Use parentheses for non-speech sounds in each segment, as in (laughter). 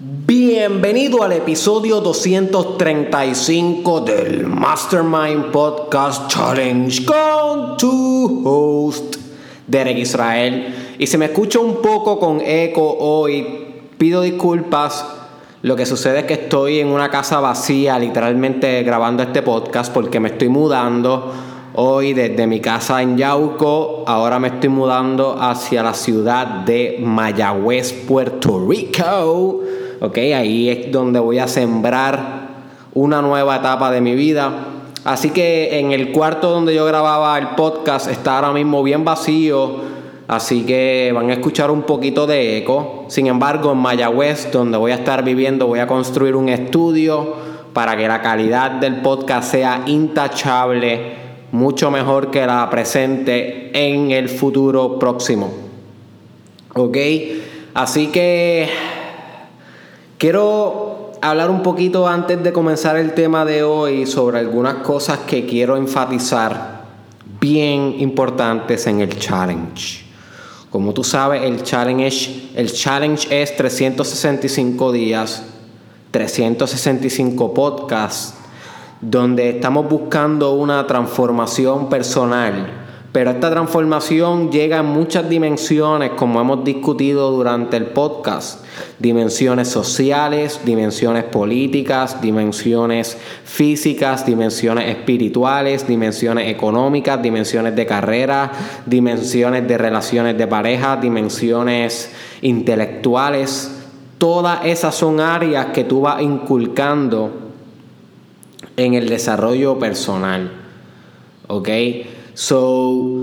Bienvenido al episodio 235 del Mastermind Podcast Challenge con tu host, Derek Israel. Y si me escucho un poco con eco hoy, pido disculpas. Lo que sucede es que estoy en una casa vacía, literalmente grabando este podcast porque me estoy mudando hoy desde mi casa en Yauco. Ahora me estoy mudando hacia la ciudad de Mayagüez, Puerto Rico. Ok, ahí es donde voy a sembrar una nueva etapa de mi vida. Así que en el cuarto donde yo grababa el podcast está ahora mismo bien vacío. Así que van a escuchar un poquito de eco. Sin embargo, en Mayagüez, donde voy a estar viviendo, voy a construir un estudio para que la calidad del podcast sea intachable, mucho mejor que la presente en el futuro próximo. ¿Ok? Así que quiero hablar un poquito antes de comenzar el tema de hoy sobre algunas cosas que quiero enfatizar bien importantes en el challenge. Como tú sabes, el challenge, el challenge es 365 días, 365 podcasts, donde estamos buscando una transformación personal pero esta transformación llega en muchas dimensiones, como hemos discutido durante el podcast. Dimensiones sociales, dimensiones políticas, dimensiones físicas, dimensiones espirituales, dimensiones económicas, dimensiones de carrera, dimensiones de relaciones de pareja, dimensiones intelectuales. Todas esas son áreas que tú vas inculcando en el desarrollo personal. ¿Ok? So,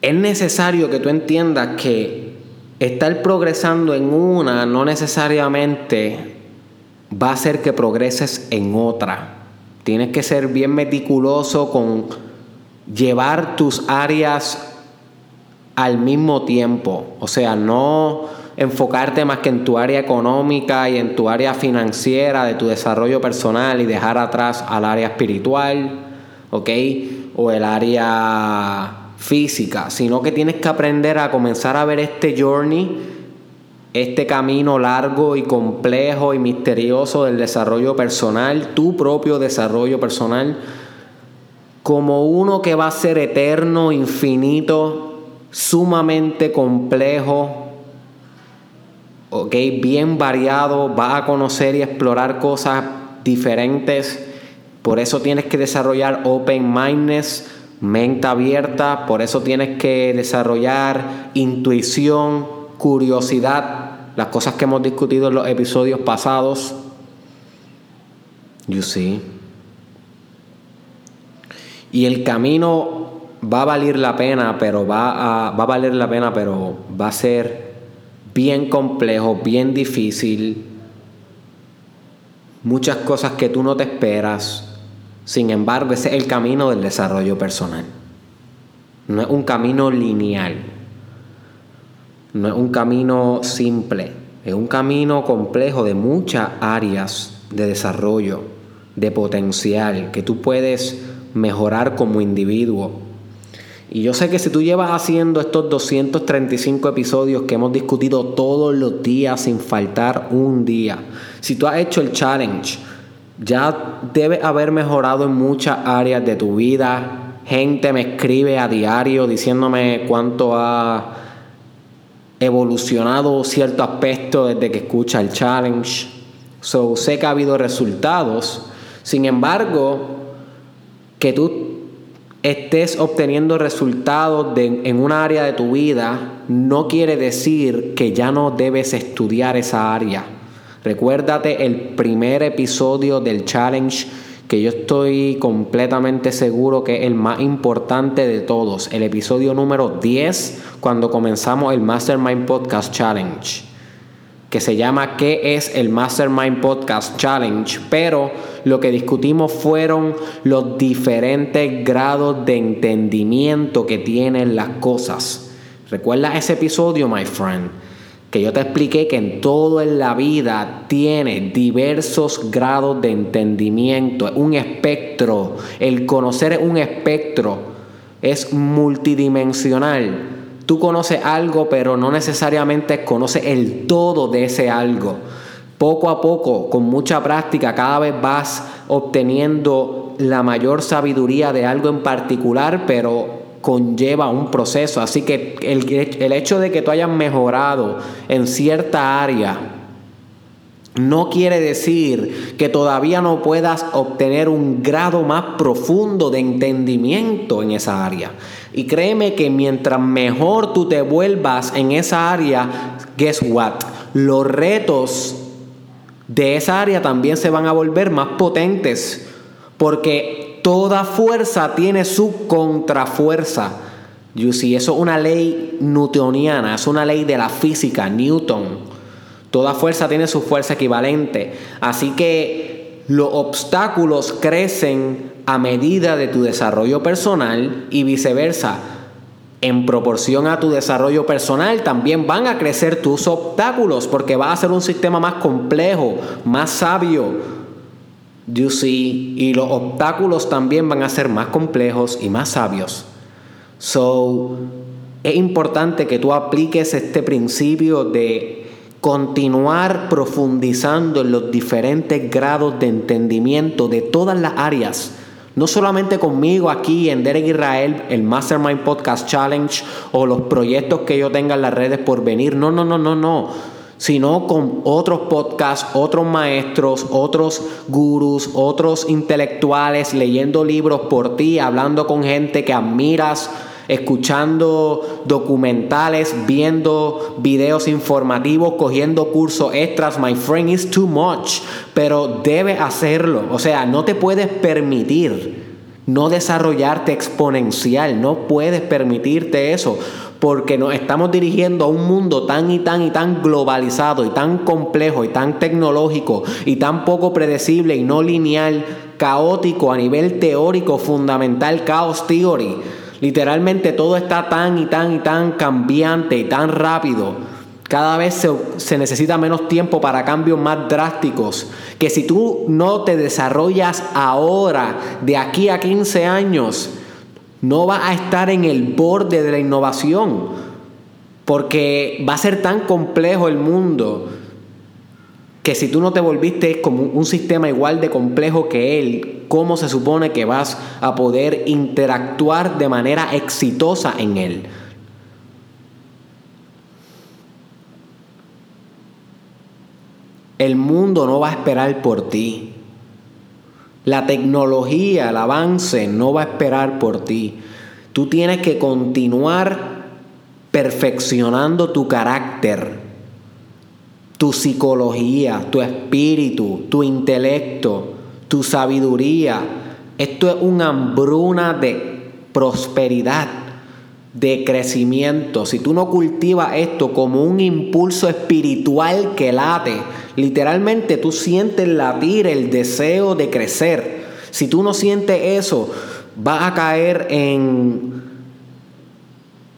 es necesario que tú entiendas que estar progresando en una no necesariamente va a hacer que progreses en otra. Tienes que ser bien meticuloso con llevar tus áreas al mismo tiempo. O sea, no enfocarte más que en tu área económica y en tu área financiera de tu desarrollo personal y dejar atrás al área espiritual ¿ok? O el área física, sino que tienes que aprender a comenzar a ver este journey, este camino largo y complejo y misterioso del desarrollo personal, tu propio desarrollo personal, como uno que va a ser eterno, infinito, sumamente complejo, ok, bien variado, va a conocer y explorar cosas diferentes por eso tienes que desarrollar open mindedness, mente abierta, por eso tienes que desarrollar intuición, curiosidad, las cosas que hemos discutido en los episodios pasados. You see. Y el camino va a valer la pena, pero va a, va a valer la pena, pero va a ser bien complejo, bien difícil. Muchas cosas que tú no te esperas. Sin embargo, ese es el camino del desarrollo personal. No es un camino lineal. No es un camino simple. Es un camino complejo de muchas áreas de desarrollo, de potencial, que tú puedes mejorar como individuo. Y yo sé que si tú llevas haciendo estos 235 episodios que hemos discutido todos los días sin faltar un día, si tú has hecho el challenge, ya debes haber mejorado en muchas áreas de tu vida. Gente me escribe a diario diciéndome cuánto ha evolucionado cierto aspecto desde que escucha el challenge. So, sé que ha habido resultados. Sin embargo, que tú estés obteniendo resultados en una área de tu vida no quiere decir que ya no debes estudiar esa área. Recuérdate el primer episodio del challenge que yo estoy completamente seguro que es el más importante de todos, el episodio número 10 cuando comenzamos el Mastermind Podcast Challenge, que se llama ¿Qué es el Mastermind Podcast Challenge? Pero lo que discutimos fueron los diferentes grados de entendimiento que tienen las cosas. ¿Recuerdas ese episodio, my friend? Que yo te expliqué que en todo en la vida tiene diversos grados de entendimiento, un espectro. El conocer es un espectro, es multidimensional. tú conoces algo, pero no necesariamente conoces el todo de ese algo. Poco a poco, con mucha práctica, cada vez vas obteniendo la mayor sabiduría de algo en particular, pero conlleva un proceso. Así que el, el hecho de que tú hayas mejorado en cierta área, no quiere decir que todavía no puedas obtener un grado más profundo de entendimiento en esa área. Y créeme que mientras mejor tú te vuelvas en esa área, guess what? Los retos de esa área también se van a volver más potentes. Porque toda fuerza tiene su contrafuerza. You eso es una ley newtoniana, es una ley de la física, Newton. Toda fuerza tiene su fuerza equivalente. Así que los obstáculos crecen a medida de tu desarrollo personal y viceversa. En proporción a tu desarrollo personal también van a crecer tus obstáculos porque va a ser un sistema más complejo, más sabio. You see, y los obstáculos también van a ser más complejos y más sabios. So, es importante que tú apliques este principio de continuar profundizando en los diferentes grados de entendimiento de todas las áreas. No solamente conmigo aquí en Derek Israel, el Mastermind Podcast Challenge o los proyectos que yo tenga en las redes por venir. No, no, no, no, no. Sino con otros podcasts, otros maestros, otros gurús, otros intelectuales, leyendo libros por ti, hablando con gente que admiras escuchando documentales, viendo videos informativos, cogiendo cursos extras. My friend is too much, pero debes hacerlo. O sea, no te puedes permitir no desarrollarte exponencial, no puedes permitirte eso, porque nos estamos dirigiendo a un mundo tan y tan y tan globalizado y tan complejo y tan tecnológico y tan poco predecible y no lineal, caótico a nivel teórico fundamental, chaos theory Literalmente todo está tan y tan y tan cambiante y tan rápido. Cada vez se, necesita menos tiempo para cambios más drásticos. Que si tú no te desarrollas ahora, de aquí a 15 años, no vas a estar en el borde de la innovación. Porque va a ser tan complejo el mundo que si tú no te volviste como un sistema igual de complejo que él, ¿cómo se supone que vas a poder interactuar de manera exitosa en él? El mundo no va a esperar por ti. La tecnología, el avance no va a esperar por ti. Tú tienes que continuar perfeccionando tu carácter tu psicología, tu espíritu, tu intelecto, tu sabiduría. Esto es una hambruna de prosperidad, de crecimiento. Si tú no cultivas esto como un impulso espiritual que late, literalmente tú sientes latir el deseo de crecer. Si tú no sientes eso, vas a caer en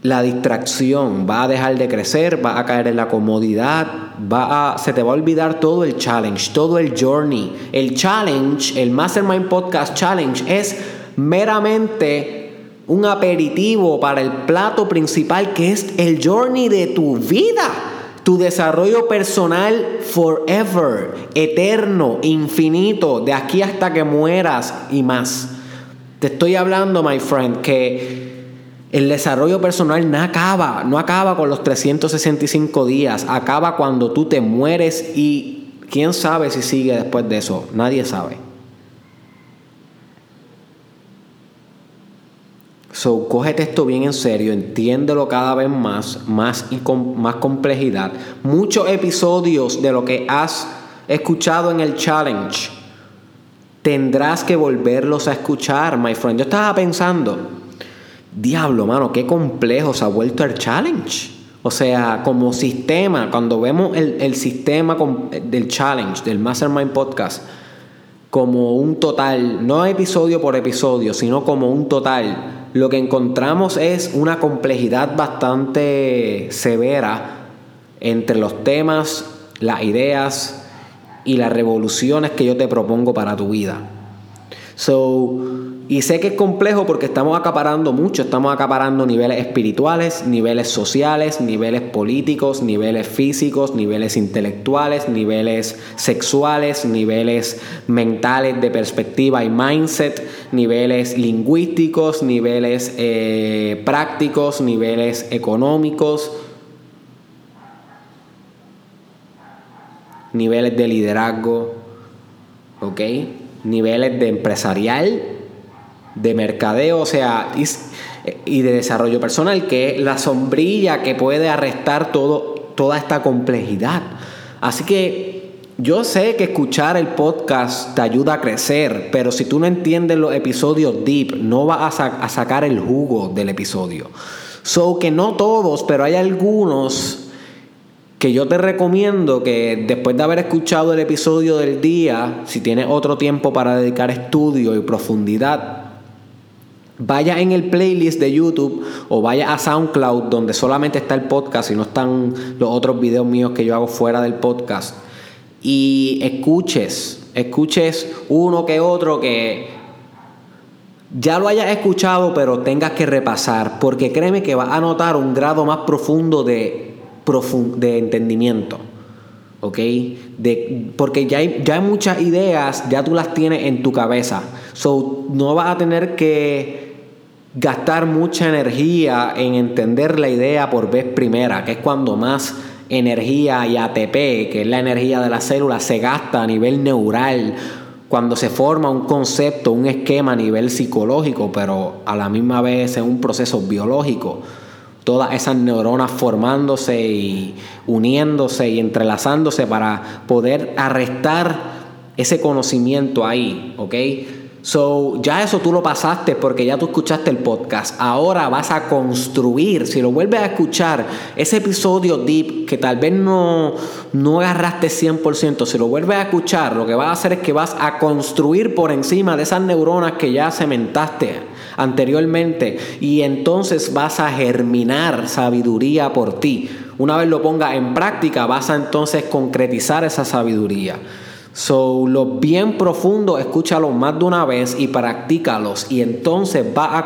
la distracción, va a dejar de crecer, va a caer en la comodidad, va a, se te va a olvidar todo el challenge, todo el journey. El challenge, el Mastermind Podcast Challenge es meramente un aperitivo para el plato principal que es el journey de tu vida. Tu desarrollo personal forever, eterno, infinito, de aquí hasta que mueras y más. Te estoy hablando, my friend, que el desarrollo personal no acaba, no acaba con los 365 días, acaba cuando tú te mueres y quién sabe si sigue después de eso, nadie sabe. So, cógete esto bien en serio, entiéndelo cada vez más, más y con más complejidad. Muchos episodios de lo que has escuchado en el challenge tendrás que volverlos a escuchar, my friend. Yo estaba pensando, diablo, mano, qué complejo se ha vuelto el challenge. O sea, como sistema, cuando vemos el, sistema del challenge, del Mastermind Podcast, como un total, no episodio por episodio, sino como un total, lo que encontramos es una complejidad bastante severa entre los temas, las ideas y las revoluciones que yo te propongo para tu vida. So, Y sé que es complejo porque estamos acaparando mucho, estamos acaparando niveles espirituales, niveles sociales, niveles políticos, niveles físicos, niveles intelectuales, niveles sexuales, niveles mentales de perspectiva y mindset, niveles lingüísticos, niveles eh, prácticos, niveles económicos, niveles de liderazgo, ¿ok? Niveles de empresarial de mercadeo, o sea, y, de desarrollo personal, que es la sombrilla que puede arrestar todo, toda esta complejidad. Así que yo sé que escuchar el podcast te ayuda a crecer, pero si tú no entiendes los episodios deep, no vas a, a sacar el jugo del episodio. So que no todos, pero hay algunos que yo te recomiendo que después de haber escuchado el episodio del día, si tienes otro tiempo para dedicar estudio y profundidad, vaya en el playlist de YouTube o vaya a SoundCloud donde solamente está el podcast y no están los otros videos míos que yo hago fuera del podcast y escuches, escuches uno que otro que ya lo hayas escuchado pero tengas que repasar porque créeme que vas a notar un grado más profundo de, de entendimiento. ¿ok? De, porque ya hay, ya hay muchas ideas, ya tú las tienes en tu cabeza. So, no vas a tener que gastar mucha energía en entender la idea por vez primera, que es cuando más energía y ATP, que es la energía de la célula, se gasta a nivel neural, cuando se forma un concepto, un esquema a nivel psicológico, pero a la misma vez en un proceso biológico. Todas esas neuronas formándose y uniéndose y entrelazándose para poder arrestar ese conocimiento ahí, ¿ok? So, ya eso tú lo pasaste porque ya tú escuchaste el podcast. Ahora vas a construir, si lo vuelves a escuchar, ese episodio deep que tal vez no, no agarraste 100%, si lo vuelves a escuchar, lo que vas a hacer es que vas a construir por encima de esas neuronas que ya cementaste anteriormente y entonces vas a germinar sabiduría por ti. Una vez lo pongas en práctica, vas a entonces concretizar esa sabiduría. So, los bien profundos, escúchalos más de una vez y practícalos. Y entonces va a,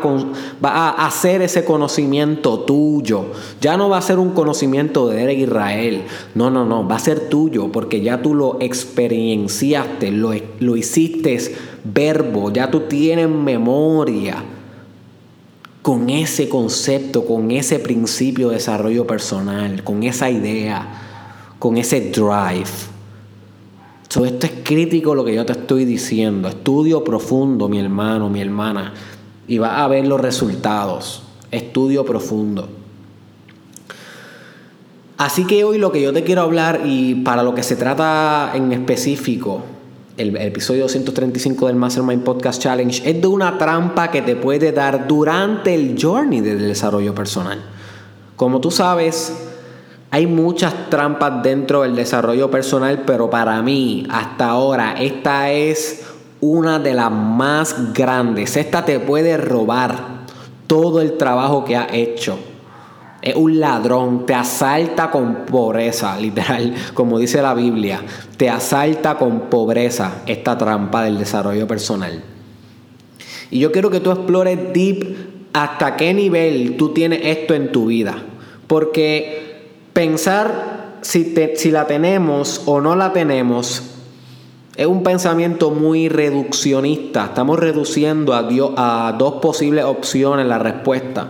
va a hacer ese conocimiento tuyo. Ya no va a ser un conocimiento de Israel. No, no, no. Va a ser tuyo porque ya tú lo experienciaste, lo, lo hiciste verbo. Ya tú tienes memoria con ese concepto, con ese principio de desarrollo personal, con esa idea, con ese drive esto es crítico lo que yo te estoy diciendo. Estudio profundo, mi hermano, mi hermana. Y vas a ver los resultados. Estudio profundo. Así que hoy lo que yo te quiero hablar y para lo que se trata en específico, el, el, episodio 235 del Mastermind Podcast Challenge, es de una trampa que te puede dar durante el journey del desarrollo personal. Como tú sabes, hay muchas trampas dentro del desarrollo personal, pero para mí, hasta ahora, esta es una de las más grandes. Esta te puede robar todo el trabajo que ha hecho. Es un ladrón, te asalta con pobreza, (laughs) literal, como dice la Biblia. Te asalta con pobreza esta trampa del desarrollo personal. Y yo quiero que tú explores deep hasta qué nivel tú tienes esto en tu vida. Porque Pensar si, si la tenemos o no la tenemos es un pensamiento muy reduccionista. Estamos reduciendo a, Dios, a dos posibles opciones la respuesta.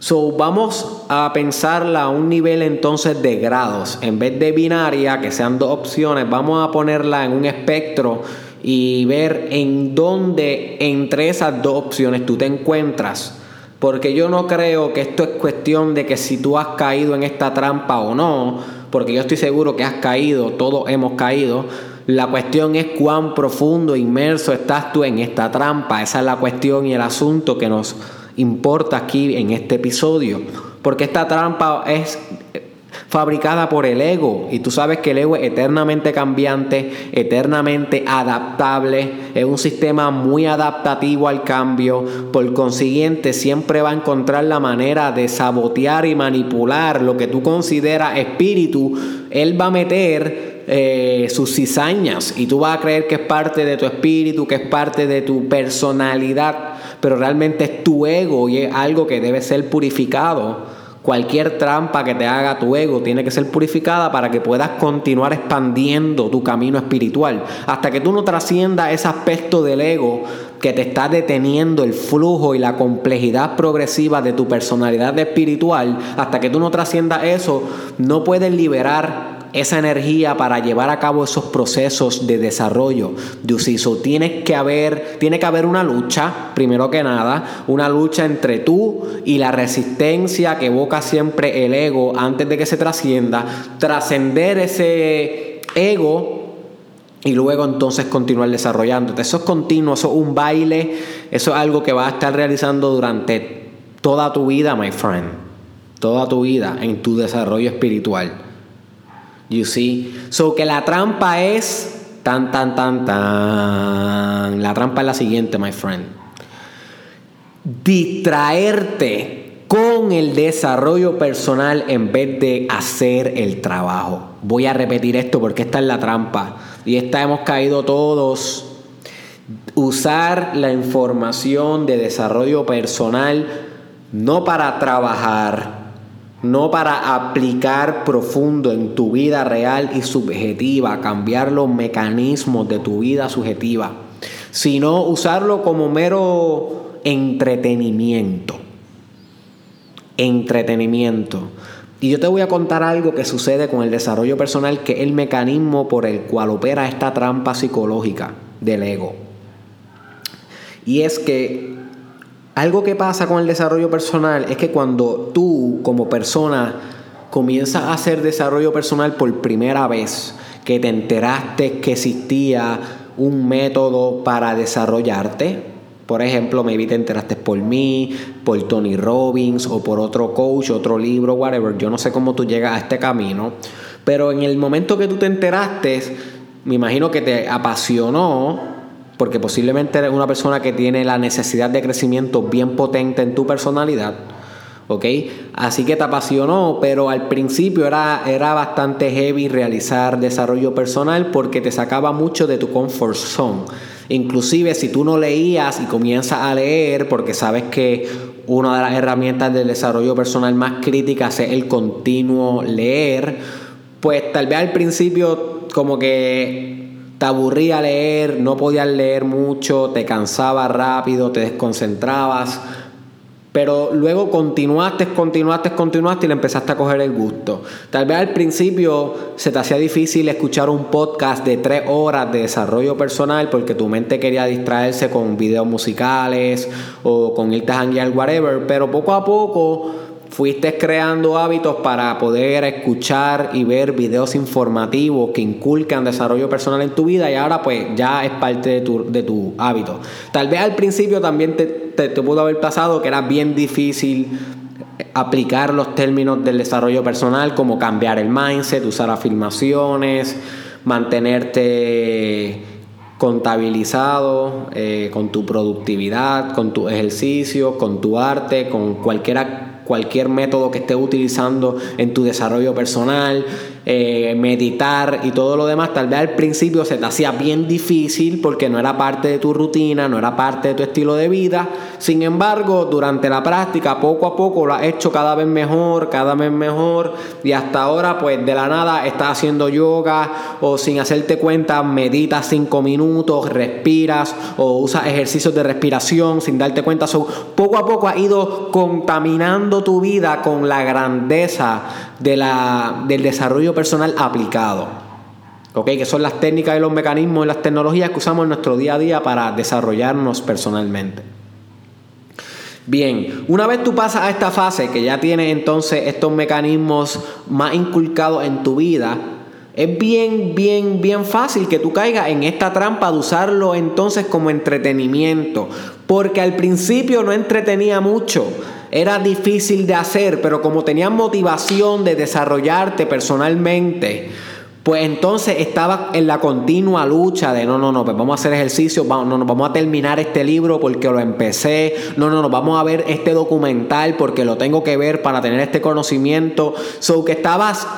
So, vamos a pensarla a un nivel entonces de grados. En vez de binaria, que sean dos opciones, vamos a ponerla en un espectro y ver en dónde entre esas dos opciones tú te encuentras. Porque yo no creo que esto es cuestión de que si tú has caído en esta trampa o no, porque yo estoy seguro que has caído, todos hemos caído. La cuestión es cuán profundo, inmerso estás tú en esta trampa. Esa es la cuestión y el asunto que nos importa aquí en este episodio. Porque esta trampa es fabricada por el ego. Y tú sabes que el ego es eternamente cambiante, eternamente adaptable, es un sistema muy adaptativo al cambio. Por consiguiente, siempre va a encontrar la manera de sabotear y manipular lo que tú consideras espíritu. Él va a meter eh, sus cizañas y tú vas a creer que es parte de tu espíritu, que es parte de tu personalidad pero realmente es tu ego y es algo que debe ser purificado Cualquier trampa que te haga tu ego tiene que ser purificada para que puedas continuar expandiendo tu camino espiritual. Hasta que tú no trasciendas ese aspecto del ego que te está deteniendo el flujo y la complejidad progresiva de tu personalidad espiritual, hasta que tú no trasciendas eso, no puedes liberar esa energía para llevar a cabo esos procesos de desarrollo de Usiso. Tiene que haber, tiene que haber una lucha, primero que nada, una lucha entre tú y la resistencia que evoca siempre el ego antes de que se trascienda, trascender ese ego y luego entonces continuar desarrollándote. Eso es continuo, eso es un baile, eso es algo que vas a estar realizando durante toda tu vida, my friend. Toda tu vida en tu desarrollo espiritual. You see? So que la trampa es tan, tan, tan, tan. La trampa es la siguiente, my friend. Distraerte con el desarrollo personal en vez de hacer el trabajo. Voy a repetir esto porque esta es la trampa. Y esta hemos caído todos. Usar la información de desarrollo personal no para trabajar, no para aplicar profundo en tu vida real y subjetiva, cambiar los mecanismos de tu vida subjetiva, sino usarlo como mero entretenimiento. Entretenimiento. Y yo te voy a contar algo que sucede con el desarrollo personal, que es el mecanismo por el cual opera esta trampa psicológica del ego. Y es que algo que pasa con el desarrollo personal es que cuando tú como persona comienzas a hacer desarrollo personal por primera vez, que te enteraste que existía un método para desarrollarte, por ejemplo, maybe te enteraste por mí, por Tony Robbins o por otro coach, otro libro, whatever. Yo no sé cómo tú llegas a este camino. Pero en el momento que tú te enteraste, me imagino que te apasionó porque posiblemente eres una persona que tiene la necesidad de crecimiento bien potente en tu personalidad, ¿ok? Así que te apasionó, pero al principio era, era bastante heavy realizar desarrollo personal porque te sacaba mucho de tu comfort zone. Inclusive si tú no leías y comienzas a leer, porque sabes que una de las herramientas del desarrollo personal más críticas es el continuo leer, pues tal vez al principio como que te aburría leer, no podías leer mucho, te cansaba rápido, te desconcentrabas. Pero luego continuaste, continuaste, continuaste y le empezaste a coger el gusto. Tal vez al principio se te hacía difícil escuchar un podcast de tres horas de desarrollo personal porque tu mente quería distraerse con videos musicales o con irte a hanguear, whatever. Pero poco a poco fuiste creando hábitos para poder escuchar y ver videos informativos que inculcan desarrollo personal en tu vida y ahora pues ya es parte de tu, de tu hábito. Tal vez al principio también te, te, pudo haber pasado que era bien difícil aplicar los términos del desarrollo personal como cambiar el mindset, usar afirmaciones, mantenerte contabilizado eh, con tu productividad, con tu ejercicio, con tu arte, con cualquier cualquier método que estés utilizando en tu desarrollo personal, eh, meditar y todo lo demás, tal vez al principio se te hacía bien difícil porque no era parte de tu rutina, no era parte de tu estilo de vida. Sin embargo, durante la práctica, poco a poco lo has hecho cada vez mejor, cada vez mejor y hasta ahora pues de la nada estás haciendo yoga o sin hacerte cuenta meditas cinco minutos, respiras o usas ejercicios de respiración sin darte cuenta. poco a poco has ido contaminando tu vida con la grandeza de la, del desarrollo personal aplicado. ¿Ok? Que son las técnicas y los mecanismos y las tecnologías que usamos en nuestro día a día para desarrollarnos personalmente. Bien, una vez tú pasas a esta fase que ya tienes entonces estos mecanismos más inculcados en tu vida, es bien, bien, bien fácil que tú caigas en esta trampa de usarlo entonces como entretenimiento, porque al principio no entretenía mucho era difícil de hacer, pero como tenías motivación de desarrollarte personalmente, pues entonces estaba en la continua lucha de no, no, no, pues vamos a hacer ejercicio, no, no, vamos a terminar este libro porque lo empecé, no, no, no, vamos a ver este documental porque lo tengo que ver para tener este conocimiento. So que estabas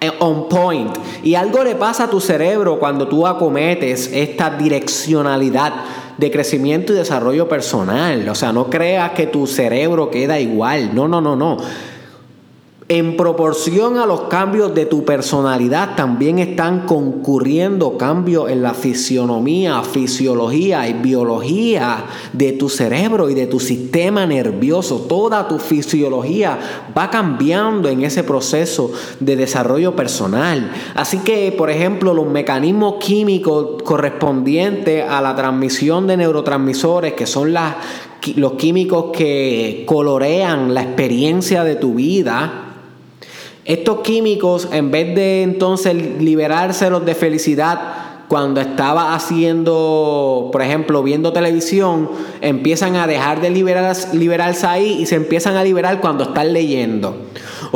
eh, on point. Y algo le pasa a tu cerebro cuando tú acometes esta direccionalidad de crecimiento y desarrollo personal. O sea, no creas que tu cerebro queda igual. No, no, no, no en proporción a los cambios de tu personalidad, también están concurriendo cambios en la fisionomía, fisiología y biología de tu cerebro y de tu sistema nervioso. Toda tu fisiología va cambiando en ese proceso de desarrollo personal. Así que, por ejemplo, los mecanismos químicos correspondientes a la transmisión de neurotransmisores, que son los químicos que colorean la experiencia de tu vida, estos químicos, en vez de entonces liberárselos de felicidad cuando estaba haciendo, por ejemplo, viendo televisión, empiezan a dejar de liberarse ahí y se empiezan a liberar cuando están leyendo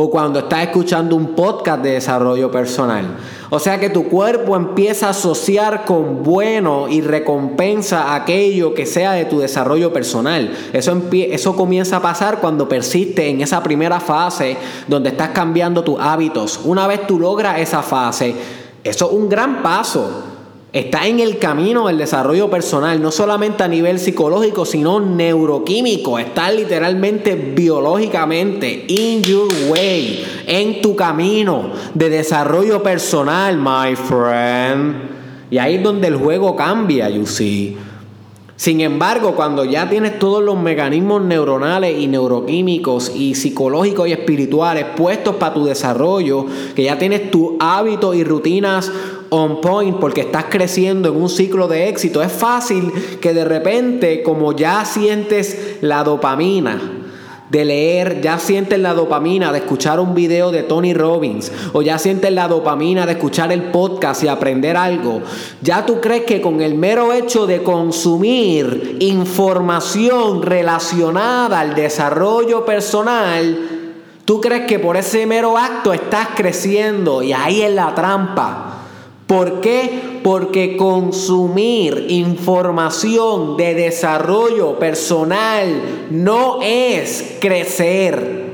o cuando estás escuchando un podcast de desarrollo personal. O sea que tu cuerpo empieza a asociar con bueno y recompensa aquello que sea de tu desarrollo personal. Eso, eso comienza a pasar cuando persiste en esa primera fase donde estás cambiando tus hábitos. Una vez tú logras esa fase, eso es un gran paso. Está en el camino del desarrollo personal, no solamente a nivel psicológico, sino neuroquímico. Está literalmente biológicamente in your way, en tu camino de desarrollo personal, my friend. Y ahí es donde el juego cambia, you see. Sin embargo, cuando ya tienes todos los mecanismos neuronales y neuroquímicos y psicológicos y espirituales puestos para tu desarrollo, que ya tienes tus hábitos y rutinas on point porque estás creciendo en un ciclo de éxito, es fácil que de repente, como ya sientes la dopamina, de leer, ya sientes la dopamina de escuchar un video de Tony Robbins o ya sientes la dopamina de escuchar el podcast y aprender algo, ya tú crees que con el mero hecho de consumir información relacionada al desarrollo personal, tú crees que por ese mero acto estás creciendo y ahí es la trampa. ¿Por qué? Porque consumir información de desarrollo personal no es crecer.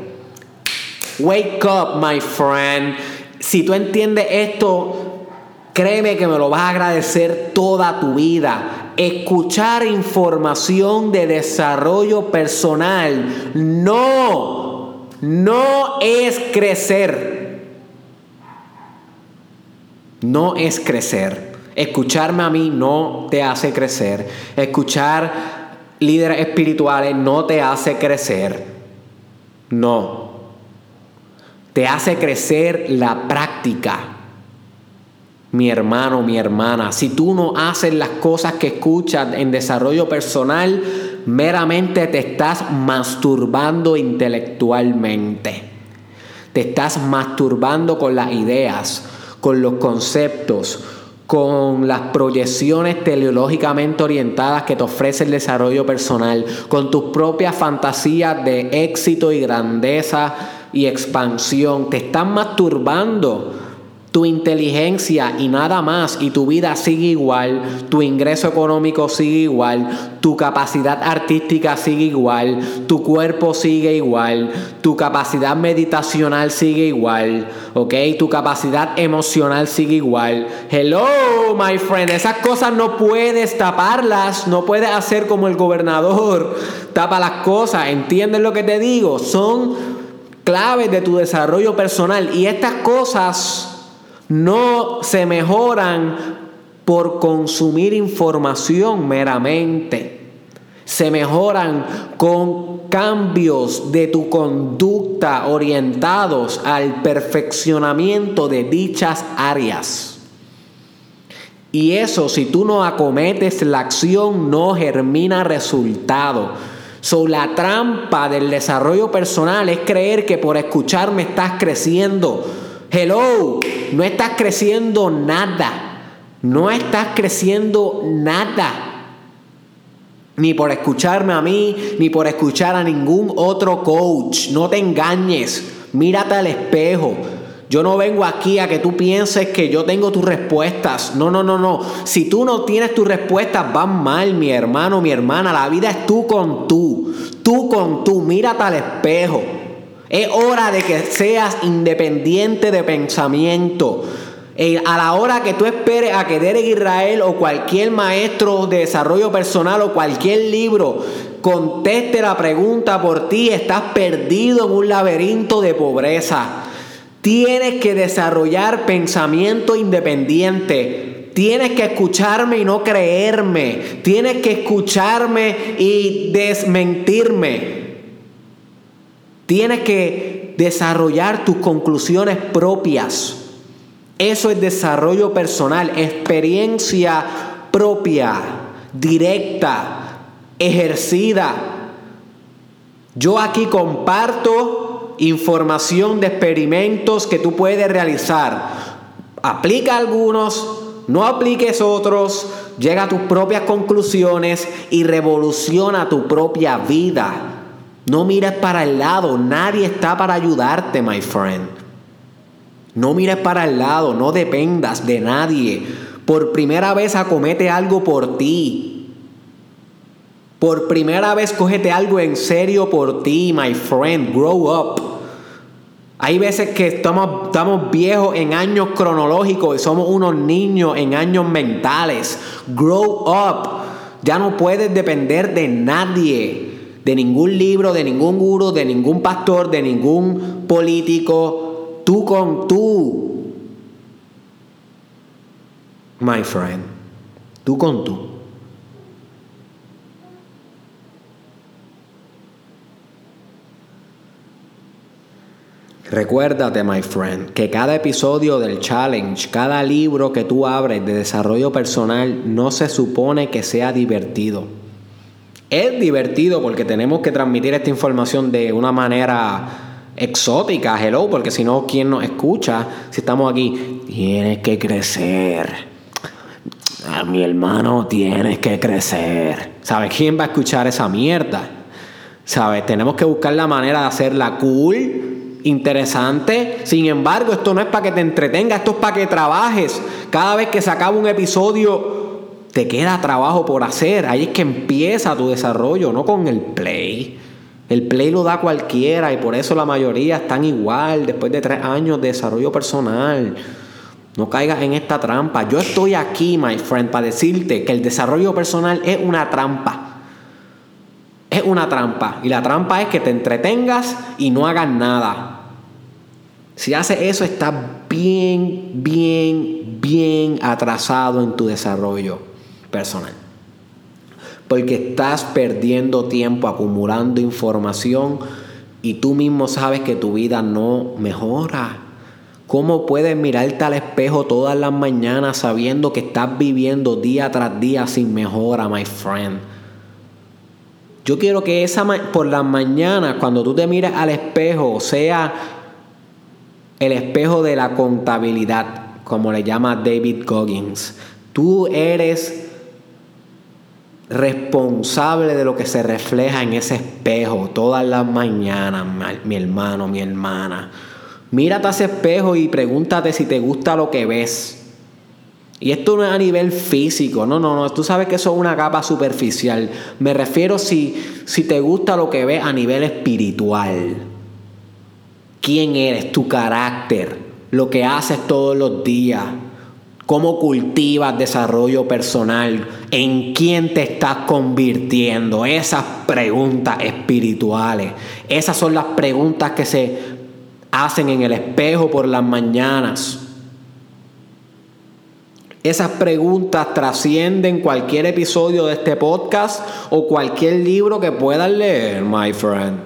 Wake up, my friend. Si tú entiendes esto, créeme que me lo vas a agradecer toda tu vida. Escuchar información de desarrollo personal no, no es crecer no es crecer. Escucharme a mí no te hace crecer. Escuchar líderes espirituales no te hace crecer. No. Te hace crecer la práctica. Mi hermano, mi hermana, si tú no haces las cosas que escuchas en desarrollo personal, meramente te estás masturbando intelectualmente. Te estás masturbando con las ideas con los conceptos, con las proyecciones teleológicamente orientadas que te ofrece el desarrollo personal, con tus propias fantasías de éxito y grandeza y expansión. Te están masturbando tu inteligencia y nada más, y tu vida sigue igual, tu ingreso económico sigue igual, tu capacidad artística sigue igual, tu cuerpo sigue igual, tu capacidad meditacional sigue igual, ¿ok? Tu capacidad emocional sigue igual. Hello, my friend, esas cosas no puedes taparlas, no puedes hacer como el gobernador, tapa las cosas, ¿entiendes lo que te digo? Son claves de tu desarrollo personal y estas cosas no se mejoran por consumir información meramente. Se mejoran con cambios de tu conducta orientados al perfeccionamiento de dichas áreas. Y eso, si tú no acometes la acción, no germina resultado. So, la trampa del desarrollo personal es creer que por escucharme estás creciendo. Hello, no estás creciendo nada. No estás creciendo nada. Ni por escucharme a mí, ni por escuchar a ningún otro coach. No te engañes. Mírate al espejo. Yo no vengo aquí a que tú pienses que yo tengo tus respuestas. No, no, no, no. Si tú no tienes tus respuestas, van mal, mi hermano, mi hermana. La vida es tú con tú. Tú con tú. Mírate al espejo. Es hora de que seas independiente de pensamiento. a la hora que tú esperes a que Derek Israel o cualquier maestro de desarrollo personal o cualquier libro conteste la pregunta por ti, estás perdido en un laberinto de pobreza. Tienes que desarrollar pensamiento independiente. Tienes que escucharme y no creerme. Tienes que escucharme y desmentirme. Tienes que desarrollar tus conclusiones propias. Eso es desarrollo personal, experiencia propia, directa, ejercida. Yo aquí comparto información de experimentos que tú puedes realizar. Aplica algunos, no apliques otros, llega a tus propias conclusiones y revoluciona tu propia vida. No mires para el lado, nadie está para ayudarte, my friend. No mires para el lado, no dependas de nadie. Por primera vez acomete algo por ti. Por primera vez cógete algo en serio por ti, my friend. Grow up. Hay veces que estamos, estamos viejos en años cronológicos y somos unos niños en años mentales. Grow up. Ya no puedes depender de nadie. De ningún libro, de ningún guru, de ningún pastor, de ningún político tú con tú. My friend, tú con tú. Recuérdate, my friend, que cada episodio del challenge, cada libro que tú abres de desarrollo personal, no se supone que sea divertido. Es divertido porque tenemos que transmitir esta información de una manera exótica, hello, porque si no, ¿quién nos escucha si estamos aquí? Tienes que crecer. A mi hermano, tienes que crecer. ¿Sabes quién va a escuchar esa mierda? ¿Sabes? Tenemos que buscar la manera de hacerla cool, interesante. Sin embargo, esto no es para que te entretengas, esto es para que trabajes. Cada vez que se acaba un episodio, te queda trabajo por hacer. Ahí es que empieza tu desarrollo, no con el play. El play lo da cualquiera y por eso la mayoría están igual después de tres años de desarrollo personal. No caigas en esta trampa. Yo estoy aquí, my friend, para decirte que el desarrollo personal es una trampa. Es una trampa. Y la trampa es que te entretengas y no hagas nada. Si haces eso, estás bien, bien, bien atrasado en tu desarrollo personal porque estás perdiendo tiempo acumulando información y tú mismo sabes que tu vida no mejora. ¿Cómo puedes mirarte al espejo todas las mañanas sabiendo que estás viviendo día tras día sin mejora, my friend? Yo quiero que esa por las mañanas, cuando tú te mires al espejo, sea el espejo de la contabilidad, como le llama David Goggins. Tú eres responsable de lo que se refleja en ese espejo todas las mañanas, mi hermano, mi hermana. Mírate a ese espejo y pregúntate si te gusta lo que ves. Y esto no es a nivel físico, no, no, no, tú sabes que eso es una capa superficial. Me refiero si, si te gusta lo que ves a nivel espiritual. ¿Quién eres? Tu carácter, lo que haces todos los días ¿Cómo cultivas desarrollo personal? ¿En quién te estás convirtiendo? Esas preguntas espirituales. Esas son las preguntas que se hacen en el espejo por las mañanas. Esas preguntas trascienden cualquier episodio de este podcast o cualquier libro que puedas leer, my friend.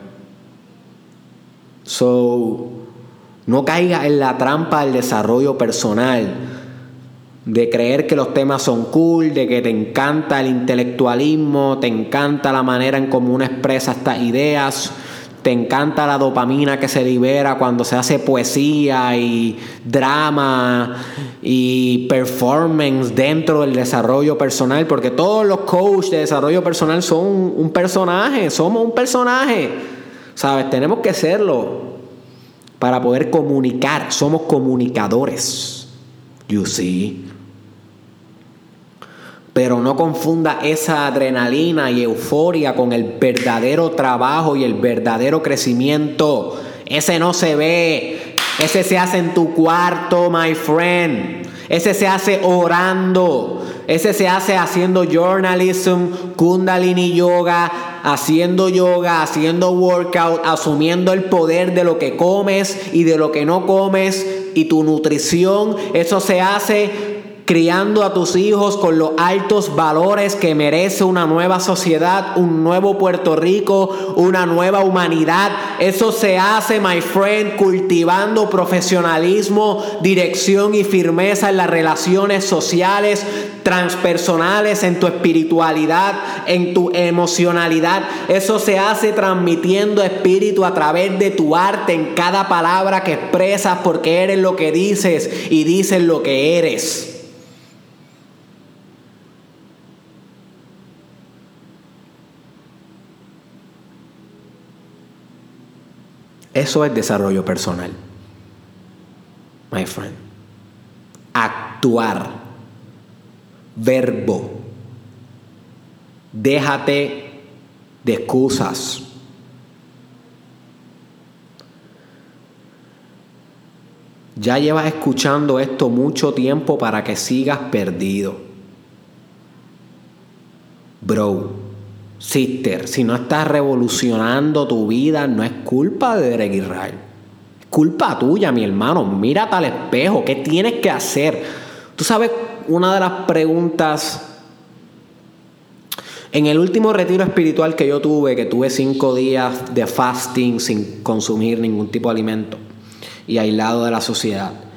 So, no caigas en la trampa del desarrollo personal de creer que los temas son cool, de que te encanta el intelectualismo, te encanta la manera en cómo uno expresa estas ideas, te encanta la dopamina que se libera cuando se hace poesía y drama y performance dentro del desarrollo personal, porque todos los coaches de desarrollo personal son un personaje, somos un personaje, ¿sabes? Tenemos que serlo para poder comunicar, somos comunicadores, you see. Pero no confunda esa adrenalina y euforia con el verdadero trabajo y el verdadero crecimiento. Ese no se ve. Ese se hace en tu cuarto, my friend. Ese se hace orando. Ese se hace haciendo journalism, kundalini yoga, haciendo yoga, haciendo workout, asumiendo el poder de lo que comes y de lo que no comes y tu nutrición. Eso se hace criando a tus hijos con los altos valores que merece una nueva sociedad, un nuevo Puerto Rico, una nueva humanidad. Eso se hace, my friend, cultivando profesionalismo, dirección y firmeza en las relaciones sociales, transpersonales, en tu espiritualidad, en tu emocionalidad. Eso se hace transmitiendo espíritu a través de tu arte en cada palabra que expresas porque eres lo que dices y dices lo que eres. Eso es desarrollo personal. My friend. Actuar. Verbo. Déjate de excusas. Ya llevas escuchando esto mucho tiempo para que sigas perdido. Bro, Sister, si no estás revolucionando tu vida, no es culpa de Derek Israel. Es culpa tuya, mi hermano. Mírate al espejo. ¿Qué tienes que hacer? Tú sabes, una de las preguntas. En el último retiro espiritual que yo tuve, que tuve cinco días de fasting sin consumir ningún tipo de alimento y aislado de la sociedad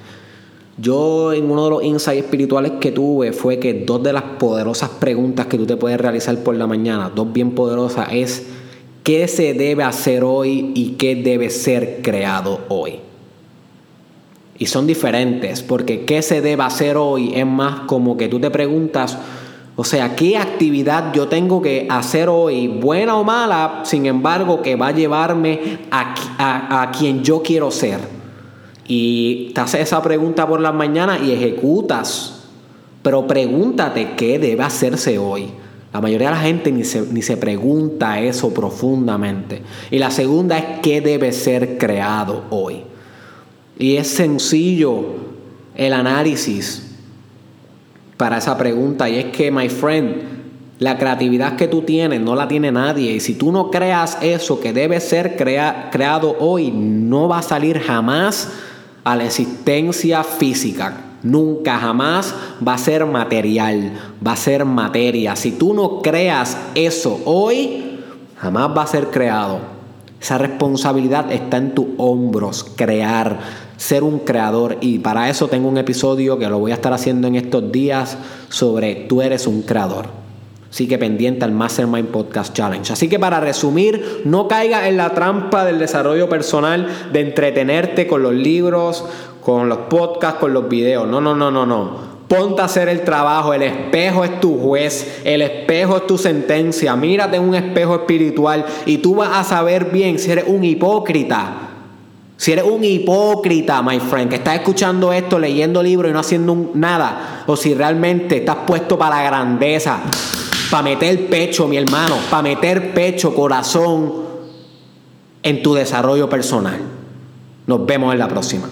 yo en uno de los insights espirituales que tuve fue que dos de las poderosas preguntas que tú te puedes realizar por la mañana, dos bien poderosas, es qué se debe hacer hoy y qué debe ser creado hoy. Y son diferentes, porque qué se debe hacer hoy es más como que tú te preguntas, o sea, ¿qué actividad yo tengo que hacer hoy, buena o mala, sin embargo, que va a llevarme a, a quien yo quiero ser? Y te haces esa pregunta por las mañanas y ejecutas. Pero pregúntate qué debe hacerse hoy. La mayoría de la gente ni se, ni se pregunta eso profundamente. Y la segunda es qué debe ser creado hoy. Y es sencillo el análisis para esa pregunta. Y es que, my friend, la creatividad que tú tienes no la tiene nadie. Y si tú no creas eso que debe ser creado hoy, no va a salir jamás a la existencia física. Nunca jamás va a ser material, va a ser materia. Si tú no creas eso hoy, jamás va a ser creado. Esa responsabilidad está en tus hombros, crear, ser un creador. Y para eso tengo un episodio que lo voy a estar haciendo en estos días sobre tú eres un creador. Así que pendiente al Mastermind Podcast Challenge. Así que para resumir, no caiga en la trampa del desarrollo personal, de entretenerte con los libros, con los podcasts, con los videos. No, no, no, no, no. Ponte a hacer el trabajo. El espejo es tu juez. El espejo es tu sentencia. Mírate en un espejo espiritual y tú vas a saber bien si eres un hipócrita. Si eres un hipócrita, my friend, que estás escuchando esto, leyendo libros y no haciendo nada. O si realmente estás puesto para la grandeza para meter pecho, mi hermano, para meter pecho, corazón en tu desarrollo personal. Nos vemos en la próxima.